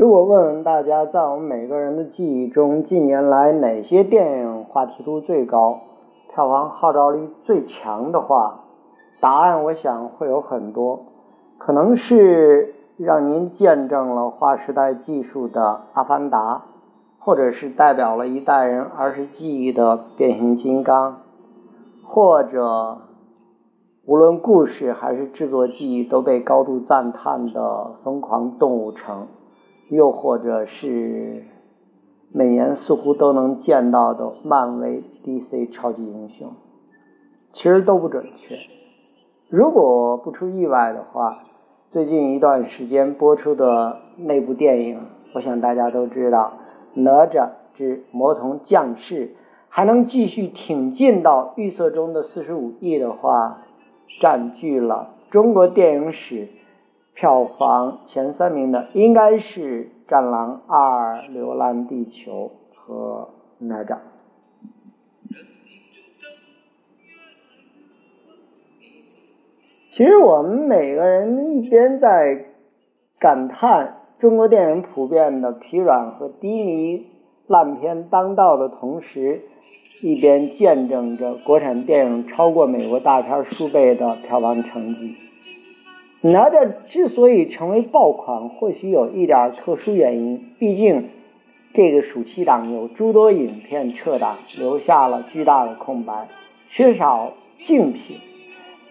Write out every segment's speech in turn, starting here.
如果问问大家，在我们每个人的记忆中，近年来哪些电影话题度最高、票房号召力最强的话，答案我想会有很多，可能是让您见证了划时代技术的《阿凡达》，或者是代表了一代人儿时记忆的《变形金刚》，或者无论故事还是制作技艺都被高度赞叹的《疯狂动物城》。又或者是每年似乎都能见到的漫威、DC 超级英雄，其实都不准确。如果不出意外的话，最近一段时间播出的那部电影，我想大家都知道，《哪吒之魔童降世》还能继续挺进到预测中的四十五亿的话，占据了中国电影史。票房前三名的应该是《战狼二》《流浪地球》和哪吒。其实我们每个人一边在感叹中国电影普遍的疲软和低迷、烂片当道的同时，一边见证着国产电影超过美国大片数倍的票房成绩。哪吒之所以成为爆款，或许有一点特殊原因。毕竟这个暑期档有诸多影片撤档，留下了巨大的空白，缺少竞品。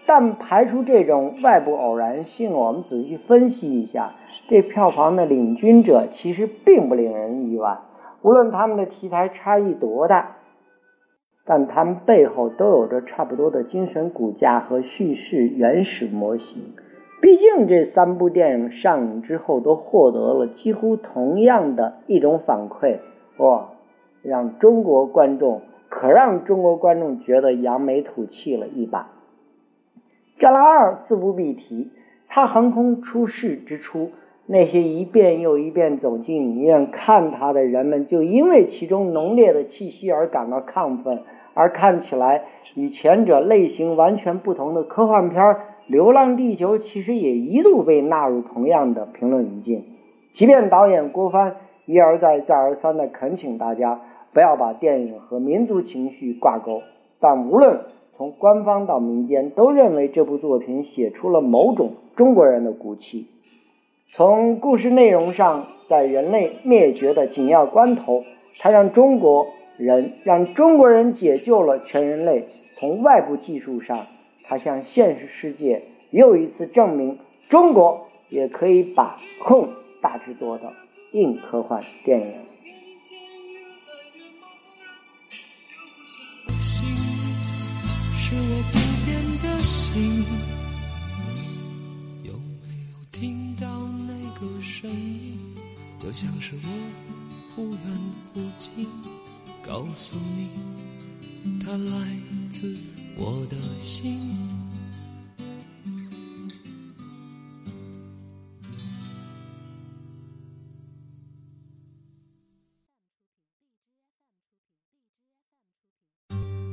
但排除这种外部偶然性，我们仔细分析一下，这票房的领军者其实并不令人意外。无论他们的题材差异多大，但他们背后都有着差不多的精神骨架和叙事原始模型。毕竟这三部电影上映之后都获得了几乎同样的一种反馈，哇，让中国观众可让中国观众觉得扬眉吐气了一把。《战狼二》自不必提，它横空出世之初，那些一遍又一遍走进影院看它的人们，就因为其中浓烈的气息而感到亢奋，而看起来与前者类型完全不同的科幻片儿。《流浪地球》其实也一度被纳入同样的评论语境，即便导演郭帆一而再、再而三地恳请大家不要把电影和民族情绪挂钩，但无论从官方到民间，都认为这部作品写出了某种中国人的骨气。从故事内容上，在人类灭绝的紧要关头，它让中国人让中国人解救了全人类。从外部技术上，它向现实世界又一次证明，中国也可以把控大制作的硬科幻电影。就像是我忽远忽近，告诉你，它来自我的心。